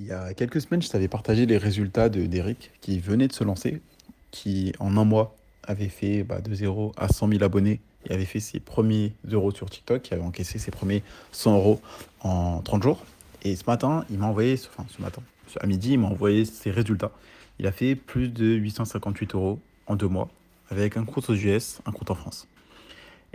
Il y a quelques semaines, je t'avais partagé les résultats de d'Eric qui venait de se lancer, qui en un mois avait fait bah, de 0 à 100 000 abonnés et avait fait ses premiers euros sur TikTok, qui avait encaissé ses premiers 100 euros en 30 jours. Et ce matin, il m'a envoyé, enfin ce matin, à midi, il m'a envoyé ses résultats. Il a fait plus de 858 euros en deux mois avec un compte aux US, un compte en France.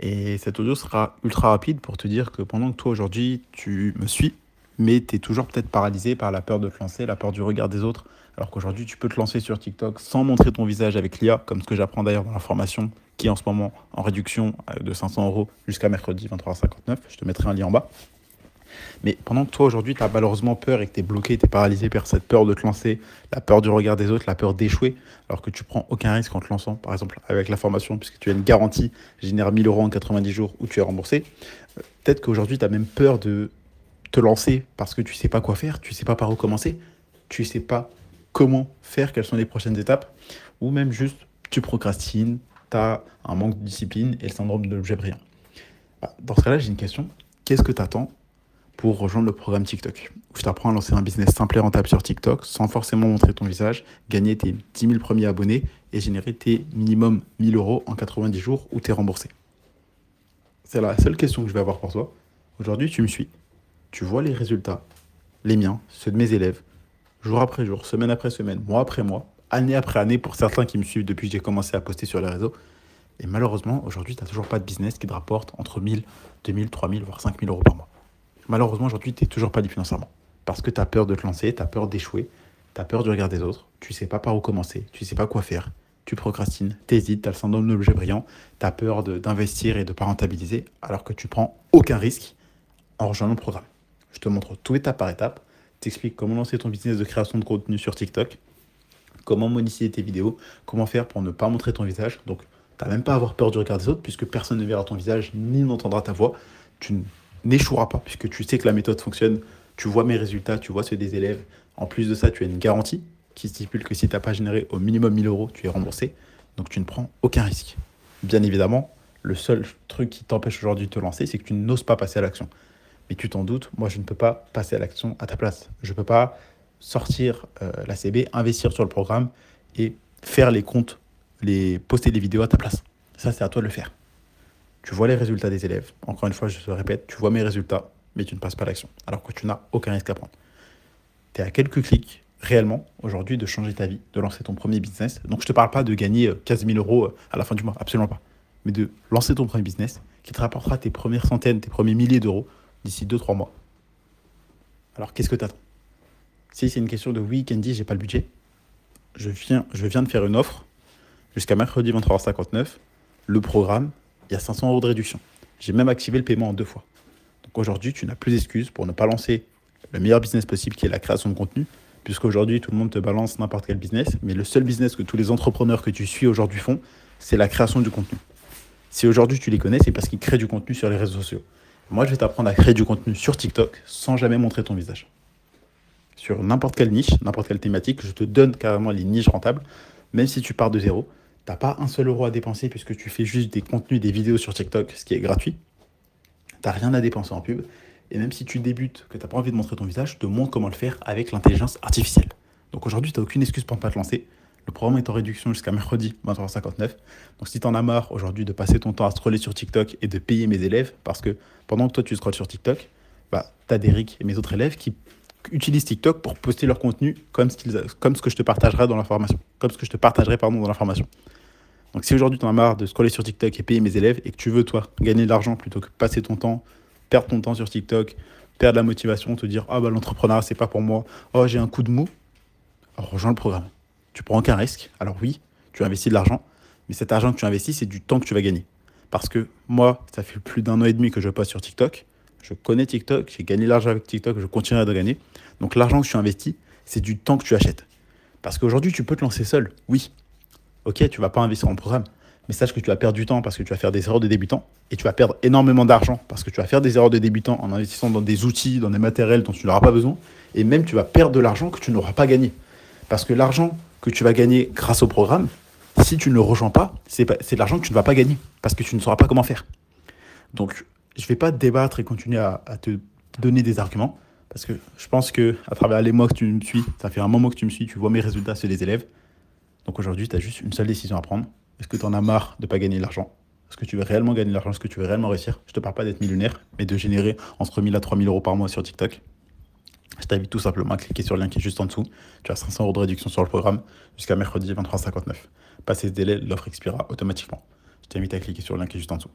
Et cet audio sera ultra rapide pour te dire que pendant que toi aujourd'hui tu me suis, mais tu es toujours peut-être paralysé par la peur de te lancer, la peur du regard des autres, alors qu'aujourd'hui tu peux te lancer sur TikTok sans montrer ton visage avec l'IA, comme ce que j'apprends d'ailleurs dans la formation qui est en ce moment en réduction euh, de 500 euros jusqu'à mercredi 23h59. Je te mettrai un lien en bas. Mais pendant que toi aujourd'hui tu as malheureusement peur et que tu es bloqué, tu es paralysé par cette peur de te lancer, la peur du regard des autres, la peur d'échouer, alors que tu prends aucun risque en te lançant, par exemple avec la formation, puisque tu as une garantie, génère 1000 euros en 90 jours où tu es remboursé, euh, peut-être qu'aujourd'hui tu as même peur de te lancer parce que tu sais pas quoi faire, tu sais pas par où commencer, tu sais pas comment faire, quelles sont les prochaines étapes, ou même juste tu procrastines, tu as un manque de discipline et le syndrome de l'objet brillant. Dans ce cas-là, j'ai une question. Qu'est-ce que tu attends pour rejoindre le programme TikTok? Où je t'apprends à lancer un business simple et rentable sur TikTok sans forcément montrer ton visage, gagner tes 10 000 premiers abonnés et générer tes minimum 1000 euros en 90 jours où tu es remboursé. C'est la seule question que je vais avoir pour toi. Aujourd'hui, tu me suis. Tu vois les résultats, les miens, ceux de mes élèves, jour après jour, semaine après semaine, mois après mois, année après année pour certains qui me suivent depuis que j'ai commencé à poster sur les réseaux. Et malheureusement, aujourd'hui, tu n'as toujours pas de business qui te rapporte entre 1000, 2000, 3000, voire 5000 euros par mois malheureusement, aujourd'hui, tu n'es toujours pas libre financièrement. Parce que tu as peur de te lancer, tu as peur d'échouer, tu as peur du regard des autres, tu sais pas par où commencer, tu sais pas quoi faire, tu procrastines, tu hésites, tu as le syndrome de l'objet brillant, tu as peur d'investir et de ne pas rentabiliser, alors que tu prends aucun risque en rejoignant le programme. Je te montre tout étape par étape, t'explique comment lancer ton business de création de contenu sur TikTok, comment monétiser tes vidéos, comment faire pour ne pas montrer ton visage. Donc, tu n'as même pas à avoir peur du regard des autres, puisque personne ne verra ton visage ni n'entendra ta voix. Tu n'échouera pas, puisque tu sais que la méthode fonctionne, tu vois mes résultats, tu vois ceux des élèves. En plus de ça, tu as une garantie qui stipule que si tu n'as pas généré au minimum 1000 euros, tu es remboursé. Donc tu ne prends aucun risque. Bien évidemment, le seul truc qui t'empêche aujourd'hui de te lancer, c'est que tu n'oses pas passer à l'action. Mais tu t'en doutes, moi je ne peux pas passer à l'action à ta place. Je ne peux pas sortir euh, la CB, investir sur le programme et faire les comptes, les poster les vidéos à ta place. Ça, c'est à toi de le faire. Tu vois les résultats des élèves. Encore une fois, je te répète, tu vois mes résultats, mais tu ne passes pas l'action. Alors que tu n'as aucun risque à prendre. Tu es à quelques clics réellement aujourd'hui de changer ta vie, de lancer ton premier business. Donc je ne te parle pas de gagner 15 euh, 000 euros euh, à la fin du mois, absolument pas. Mais de lancer ton premier business qui te rapportera tes premières centaines, tes premiers milliers d'euros d'ici 2-3 mois. Alors qu'est-ce que tu attends Si c'est une question de oui, Candy, j'ai pas le budget, je viens, je viens de faire une offre jusqu'à mercredi 23h59. Le programme il y a 500 euros de réduction. J'ai même activé le paiement en deux fois. Donc aujourd'hui, tu n'as plus d'excuses pour ne pas lancer le meilleur business possible qui est la création de contenu, puisqu'aujourd'hui, tout le monde te balance n'importe quel business, mais le seul business que tous les entrepreneurs que tu suis aujourd'hui font, c'est la création du contenu. Si aujourd'hui tu les connais, c'est parce qu'ils créent du contenu sur les réseaux sociaux. Moi, je vais t'apprendre à créer du contenu sur TikTok sans jamais montrer ton visage. Sur n'importe quelle niche, n'importe quelle thématique, je te donne carrément les niches rentables, même si tu pars de zéro n'as pas un seul euro à dépenser puisque tu fais juste des contenus, des vidéos sur TikTok, ce qui est gratuit. Tu n'as rien à dépenser en pub. Et même si tu débutes, que tu n'as pas envie de montrer ton visage, je te montre comment le faire avec l'intelligence artificielle. Donc aujourd'hui, tu n'as aucune excuse pour ne pas te lancer. Le programme est en réduction jusqu'à mercredi 23h59. Donc si tu en as marre aujourd'hui de passer ton temps à scroller sur TikTok et de payer mes élèves, parce que pendant que toi tu scrolles sur TikTok, bah, tu as Derek et mes autres élèves qui utilisent TikTok pour poster leur contenu comme ce, que je te partagerai dans la formation. Comme ce que je te partagerai dans la formation. Donc si aujourd'hui tu en as marre de scroller sur TikTok et payer mes élèves et que tu veux toi gagner de l'argent plutôt que passer ton temps, perdre ton temps sur TikTok, perdre la motivation, te dire ah bah l'entrepreneuriat c'est pas pour moi, oh j'ai un coup de mou, rejoins le programme. Tu prends aucun risque. Alors oui, tu investis de l'argent, mais cet argent que tu investis, c'est du temps que tu vas gagner. Parce que moi, ça fait plus d'un an et demi que je poste sur TikTok. Je connais TikTok, j'ai gagné de l'argent avec TikTok, je continuerai de gagner. Donc l'argent que tu investis, c'est du temps que tu achètes. Parce qu'aujourd'hui, tu peux te lancer seul, oui ok, tu vas pas investir en programme, mais sache que tu vas perdre du temps parce que tu vas faire des erreurs de débutant et tu vas perdre énormément d'argent parce que tu vas faire des erreurs de débutant en investissant dans des outils, dans des matériels dont tu n'auras pas besoin et même tu vas perdre de l'argent que tu n'auras pas gagné. Parce que l'argent que tu vas gagner grâce au programme, si tu ne le rejoins pas, c'est de l'argent que tu ne vas pas gagner parce que tu ne sauras pas comment faire. Donc, je ne vais pas débattre et continuer à, te donner des arguments Parce que je pense que à travers les mois que tu me suis, ça fait un moment que tu me suis, tu vois mes résultats sur les élèves. Donc aujourd'hui, tu as juste une seule décision à prendre. Est-ce que tu en as marre de ne pas gagner de l'argent? Est-ce que tu veux réellement gagner de l'argent? Est-ce que tu veux réellement réussir? Je te parle pas d'être millionnaire, mais de générer entre 1000 à 3000 euros par mois sur TikTok. Je t'invite tout simplement à cliquer sur le lien qui est juste en dessous. Tu as 500 euros de réduction sur le programme jusqu'à mercredi 23,59. Passez ce délai, l'offre expirera automatiquement. Je t'invite à cliquer sur le lien qui est juste en dessous.